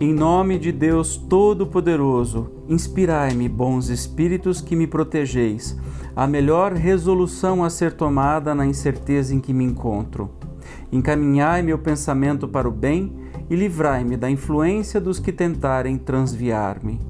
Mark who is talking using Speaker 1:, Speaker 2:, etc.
Speaker 1: Em nome de Deus Todo-Poderoso, inspirai-me, bons espíritos que me protegeis, a melhor resolução a ser tomada na incerteza em que me encontro. Encaminhai meu pensamento para o bem e livrai-me da influência dos que tentarem transviar-me.